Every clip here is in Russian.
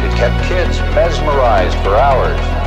It kept kids mesmerized for hours.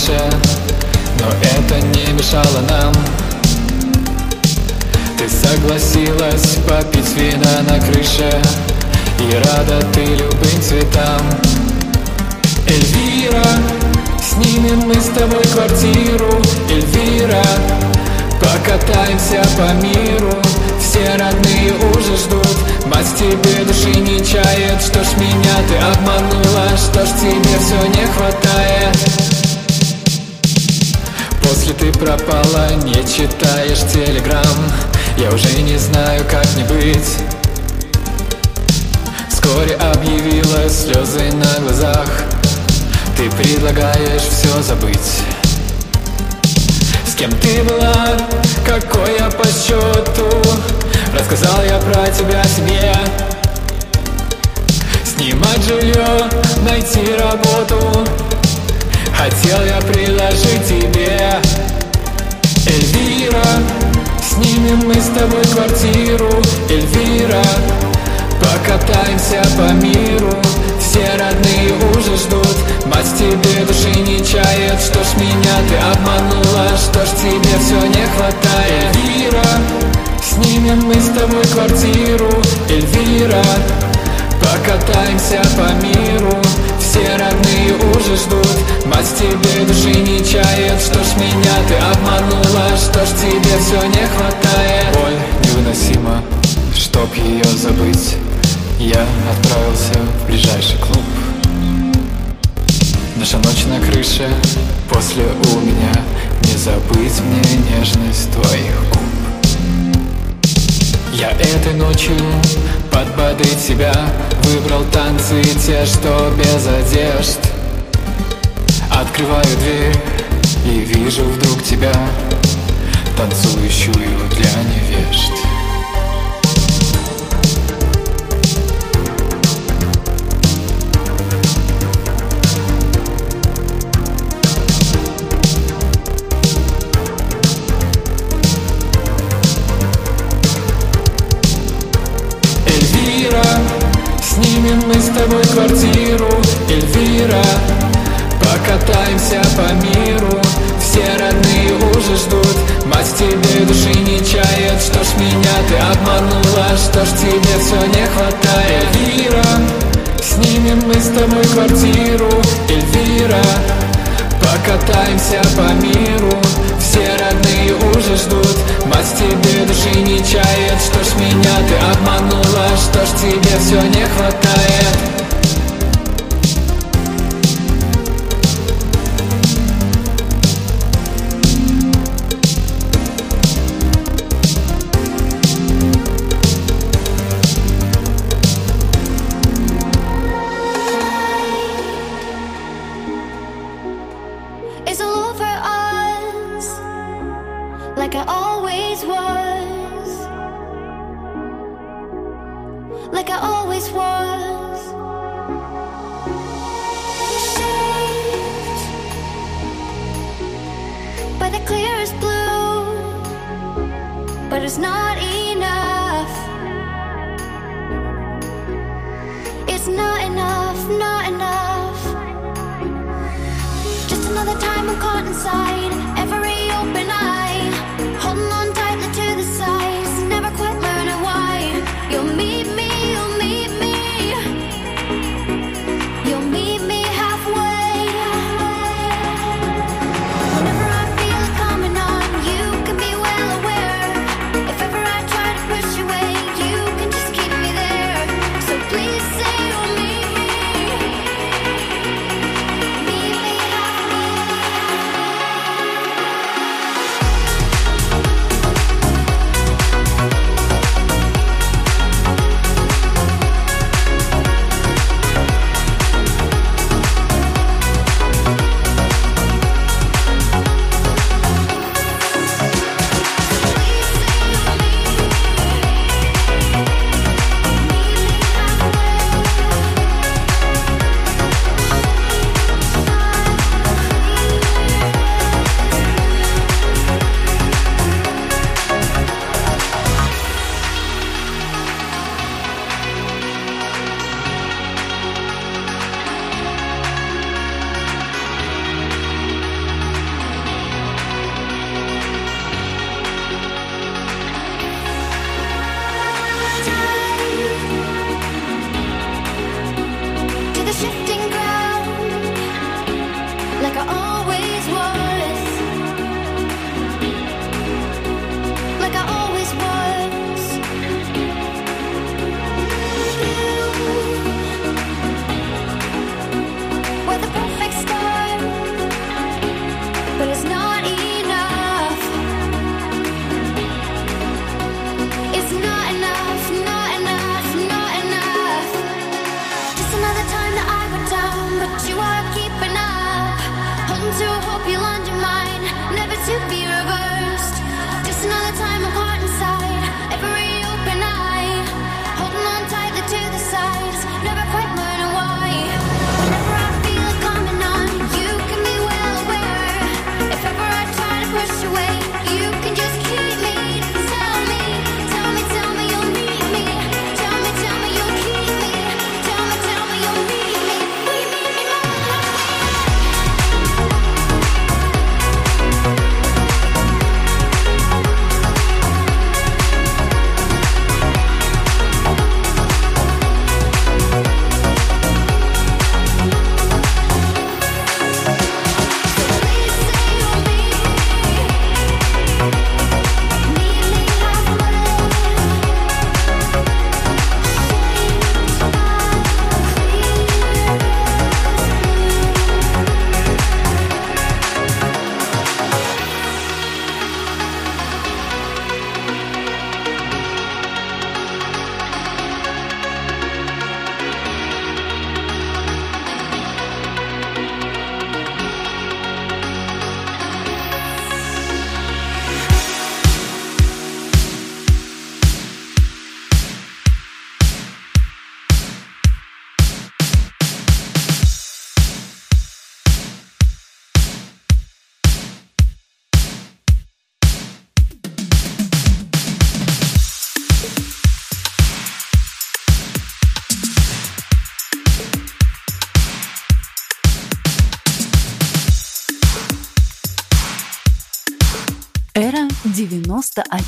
Выше Но это не мешало нам. Ты согласилась попить вина на крыше И рада ты любым цветам. Эльвира, снимем мы с тобой квартиру. Эльвира, покатаемся по миру. Все родные уже ждут. Мать тебе души не чает. Что ж меня ты обманула? Что ж тебе все не хватает После ты пропала, не читаешь телеграм. Я уже не знаю, как не быть. Вскоре объявила слезы на глазах. Ты предлагаешь все забыть. С кем ты была, какой я по счету Рассказал я про тебя себе. Снимать жилье, найти работу Хотел я предложить тебе Эльвира, снимем мы с тобой квартиру Эльвира, покатаемся по миру. Все родные уже ждут. Мать тебе души не чает. Что ж меня ты обманула? Что ж тебе все не хватает? Эльвира, снимем мы с тобой квартиру Эльвира, покатаемся по миру Все родные уже ждут. Мать тебе души не чает Что ж меня ты обманула Что ж тебе все не хватает. Боль невыносима Чтоб ее забыть. Я отправился в ближайший клуб. Наша ночь на крыше После у меня. Не забыть мне нежность твоих губ я этой ночью подбодрить себя. Выбрал танцы те, что без одежд. Открываю дверь и вижу вдруг тебя Танцующую для невежд снимем мы с тобой квартиру Эльвира, покатаемся по миру. Все родные уже ждут. Мать тебе души не чает. Что ж меня ты обманула? Что ж тебе все не хватает? Эльвира, снимем мы с тобой квартиру. Эльвира, покатаемся по миру Все родные уже ждут. Мать тебе души не чает. Что ж меня ты обманула? Что ж тебе все не хватает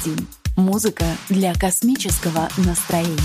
91. Музыка для космического настроения.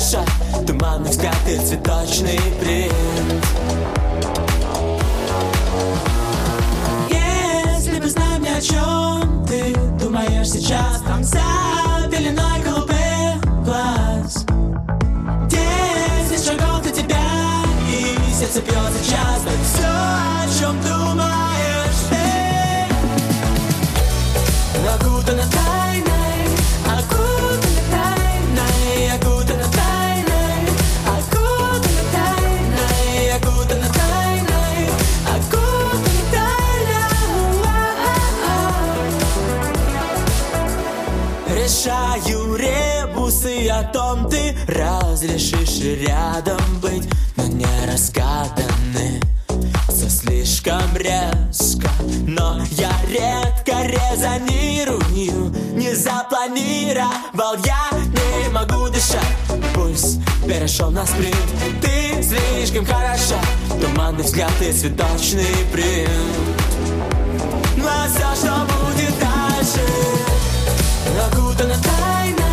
шаг Туманный взгляд и цветочный принт Если бы знал о чем ты думаешь сейчас Там за пеленой голубых глаз. Десять шагов до тебя и сердце бьется часто Все, о чем думаешь ты? Окутана потом ты разрешишь рядом быть, но не раскатаны. Все слишком резко Но я редко резонирую. Не запланировал я Не могу дышать. Пульс перешел на спринт Ты слишком хороша. Туманный взгляд и цветочный принт Но ну а все, что будет дальше? Окутана тайна.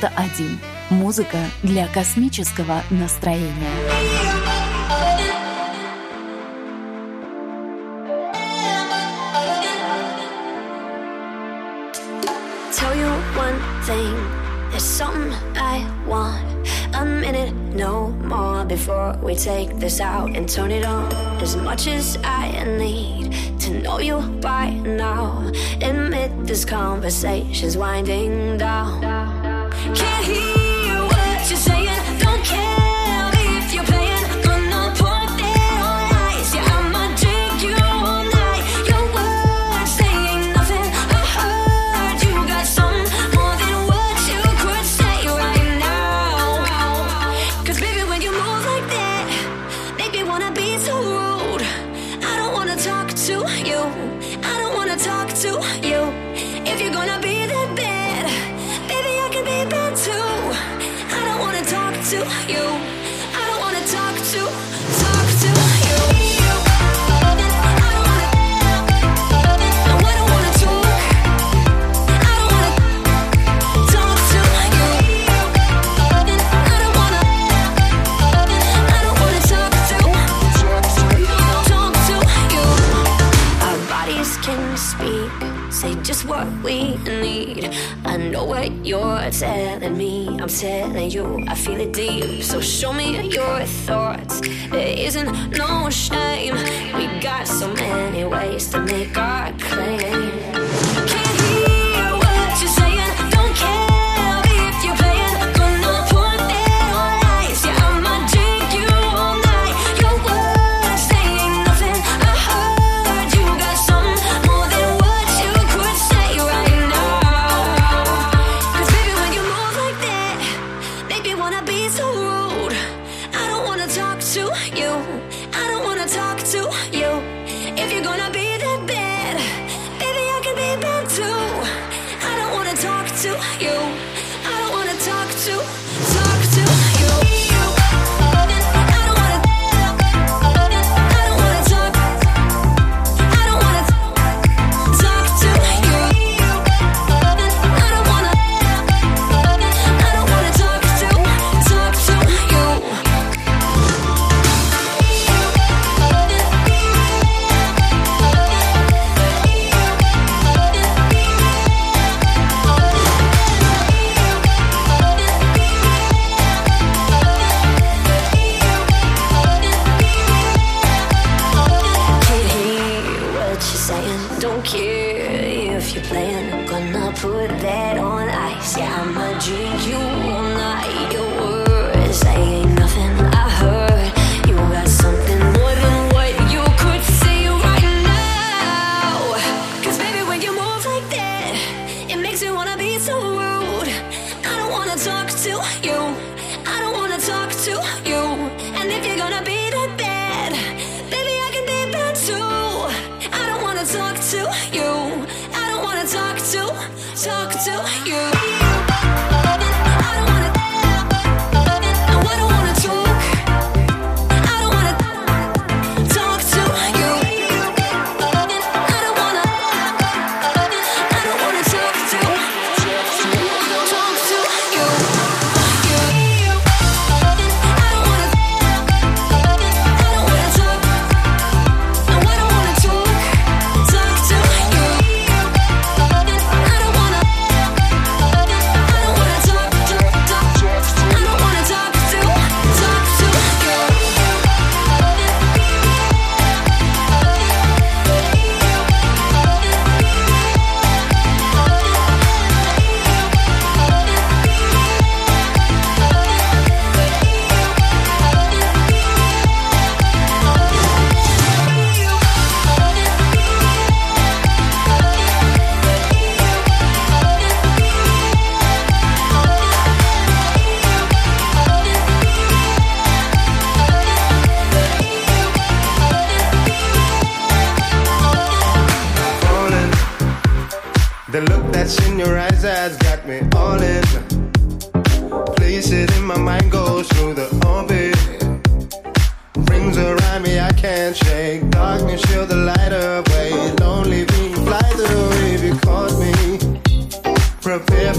91. Музыка для космического настроения. There's something I want. A minute, no more before we take this out and turn it on. As much as I need to know you by now. Admit this conversation's winding down. I'm telling you, I feel it deep. So show me your thoughts. There isn't no shame. We got so many ways to make our claim.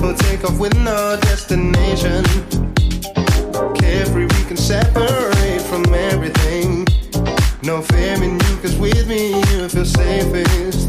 will take off with no destination. Carefree, we can separate from everything. No fear in you, cause with me you feel safest.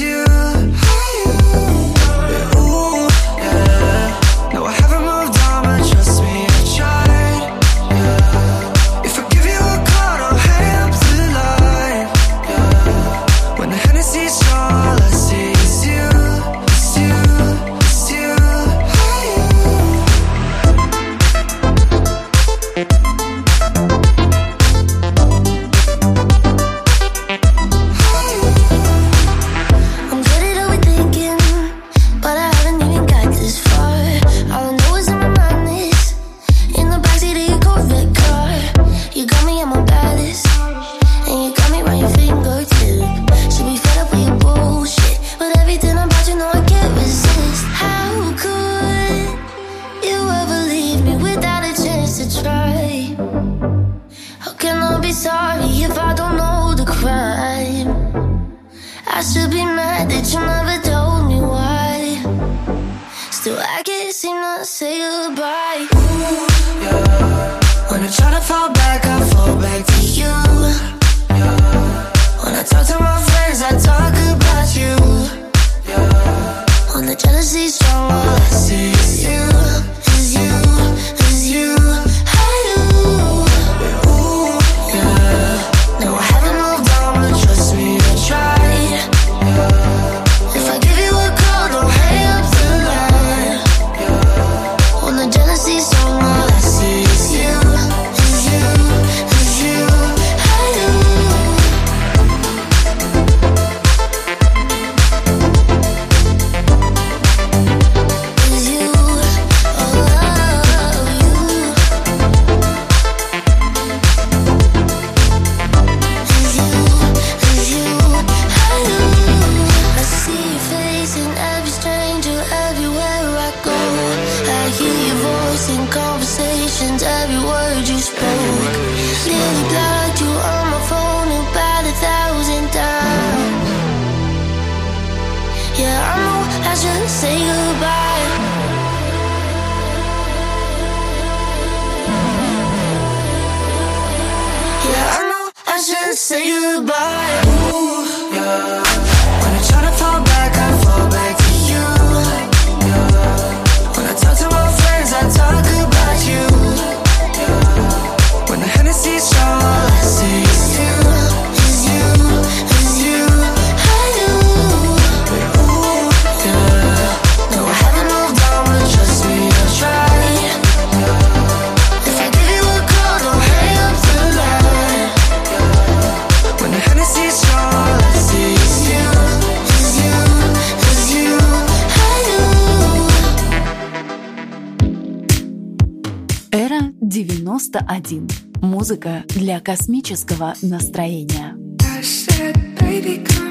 you. trying to fall back 91. Музыка для космического настроения. I said, baby, come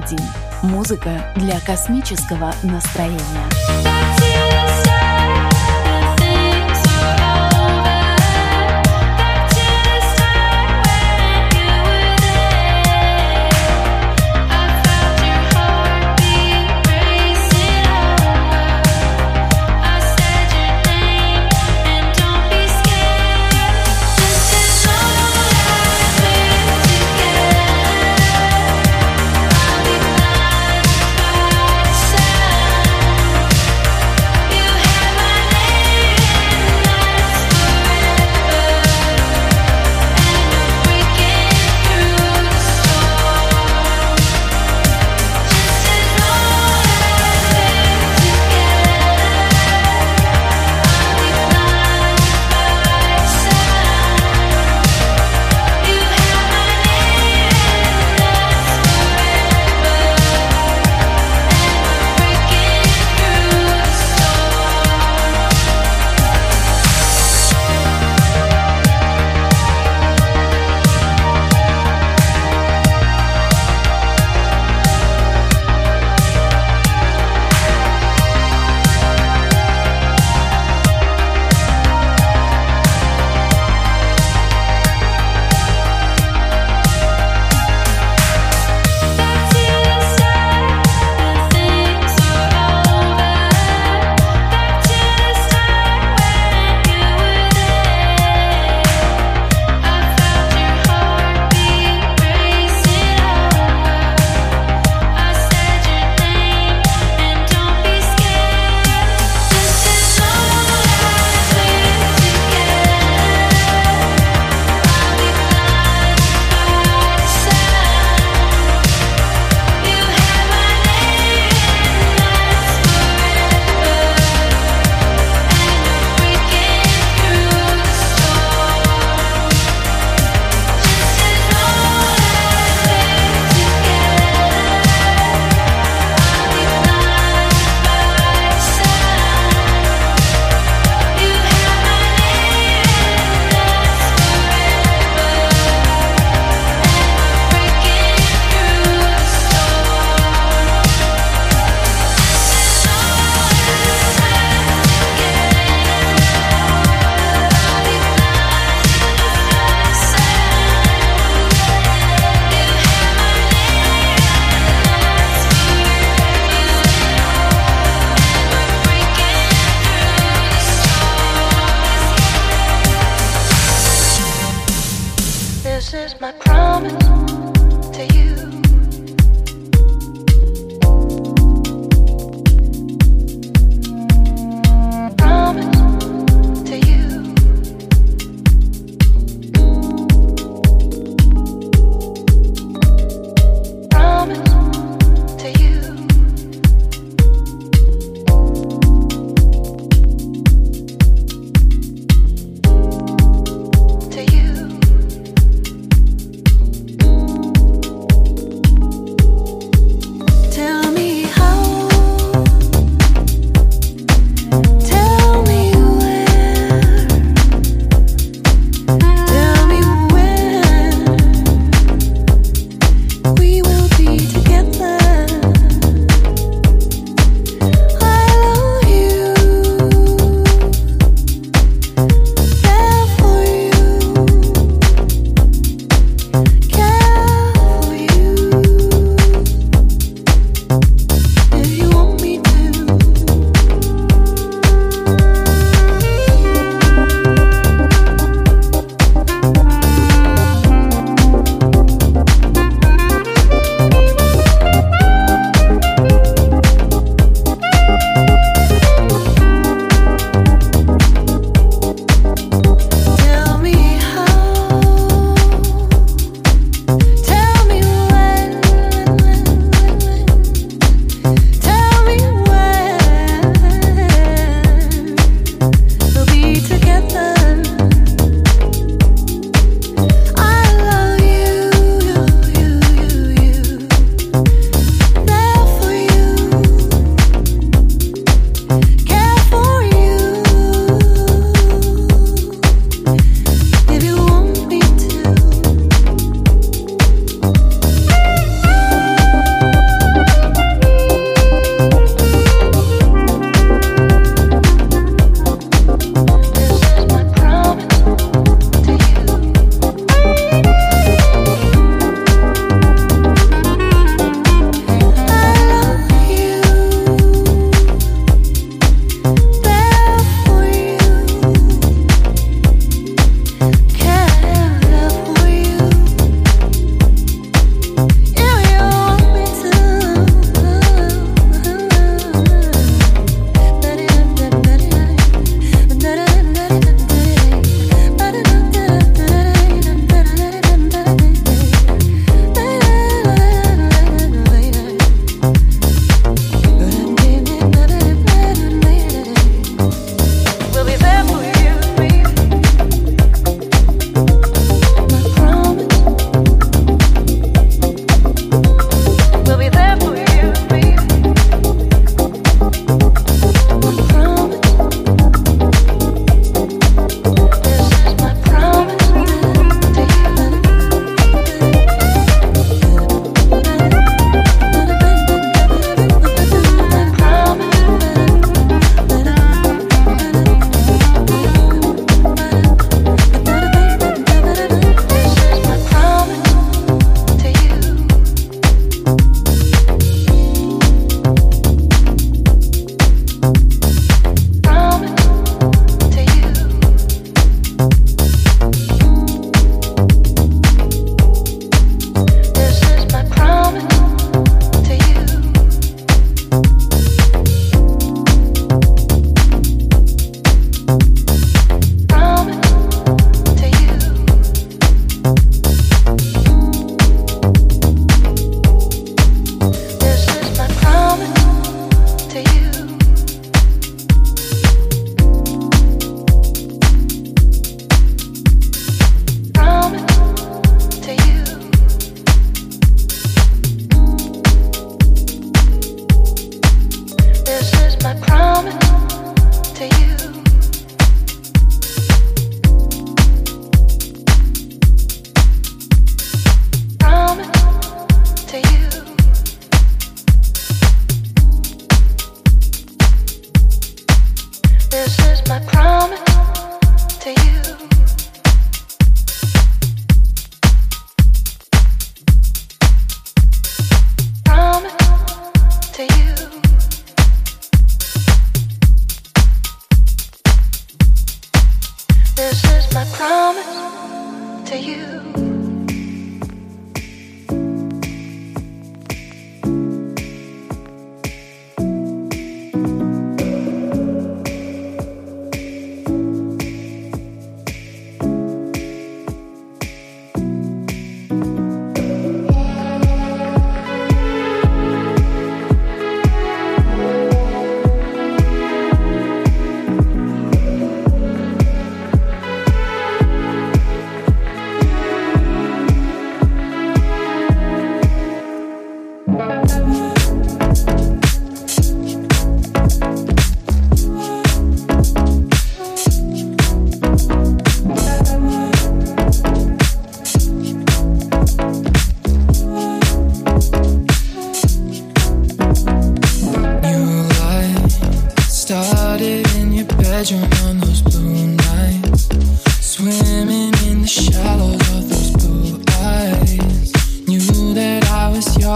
91. Музыка для космического настроения.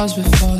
stars before